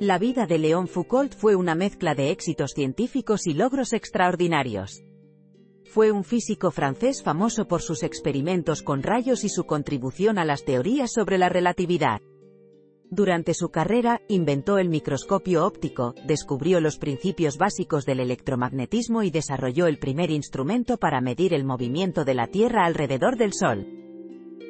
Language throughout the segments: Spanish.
La vida de Léon Foucault fue una mezcla de éxitos científicos y logros extraordinarios. Fue un físico francés famoso por sus experimentos con rayos y su contribución a las teorías sobre la relatividad. Durante su carrera, inventó el microscopio óptico, descubrió los principios básicos del electromagnetismo y desarrolló el primer instrumento para medir el movimiento de la Tierra alrededor del Sol.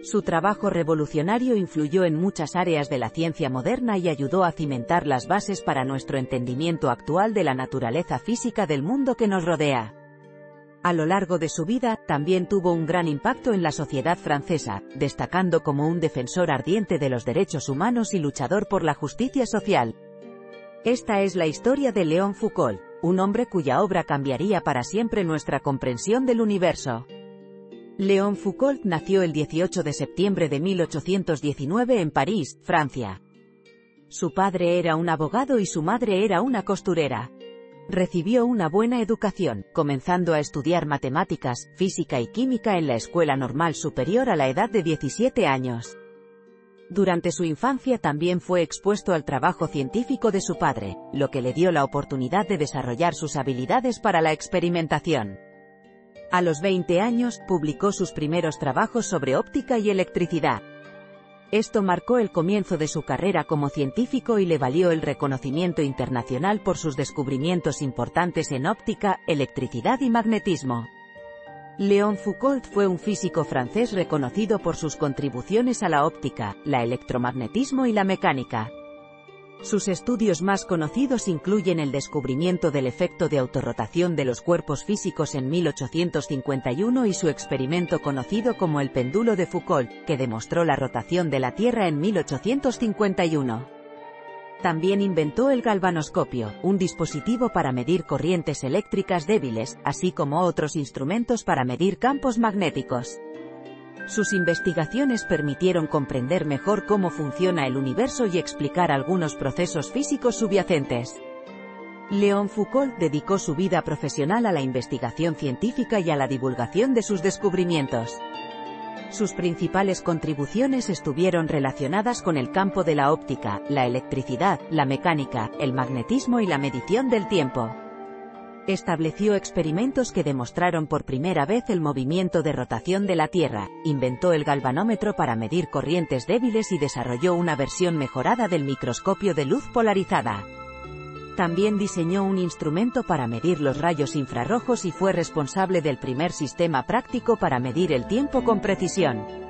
Su trabajo revolucionario influyó en muchas áreas de la ciencia moderna y ayudó a cimentar las bases para nuestro entendimiento actual de la naturaleza física del mundo que nos rodea. A lo largo de su vida, también tuvo un gran impacto en la sociedad francesa, destacando como un defensor ardiente de los derechos humanos y luchador por la justicia social. Esta es la historia de Léon Foucault, un hombre cuya obra cambiaría para siempre nuestra comprensión del universo. Léon Foucault nació el 18 de septiembre de 1819 en París, Francia. Su padre era un abogado y su madre era una costurera. Recibió una buena educación, comenzando a estudiar matemáticas, física y química en la Escuela Normal Superior a la edad de 17 años. Durante su infancia también fue expuesto al trabajo científico de su padre, lo que le dio la oportunidad de desarrollar sus habilidades para la experimentación. A los 20 años, publicó sus primeros trabajos sobre óptica y electricidad. Esto marcó el comienzo de su carrera como científico y le valió el reconocimiento internacional por sus descubrimientos importantes en óptica, electricidad y magnetismo. Léon Foucault fue un físico francés reconocido por sus contribuciones a la óptica, la electromagnetismo y la mecánica. Sus estudios más conocidos incluyen el descubrimiento del efecto de autorrotación de los cuerpos físicos en 1851 y su experimento conocido como el péndulo de Foucault, que demostró la rotación de la Tierra en 1851. También inventó el galvanoscopio, un dispositivo para medir corrientes eléctricas débiles, así como otros instrumentos para medir campos magnéticos. Sus investigaciones permitieron comprender mejor cómo funciona el universo y explicar algunos procesos físicos subyacentes. Léon Foucault dedicó su vida profesional a la investigación científica y a la divulgación de sus descubrimientos. Sus principales contribuciones estuvieron relacionadas con el campo de la óptica, la electricidad, la mecánica, el magnetismo y la medición del tiempo. Estableció experimentos que demostraron por primera vez el movimiento de rotación de la Tierra, inventó el galvanómetro para medir corrientes débiles y desarrolló una versión mejorada del microscopio de luz polarizada. También diseñó un instrumento para medir los rayos infrarrojos y fue responsable del primer sistema práctico para medir el tiempo con precisión.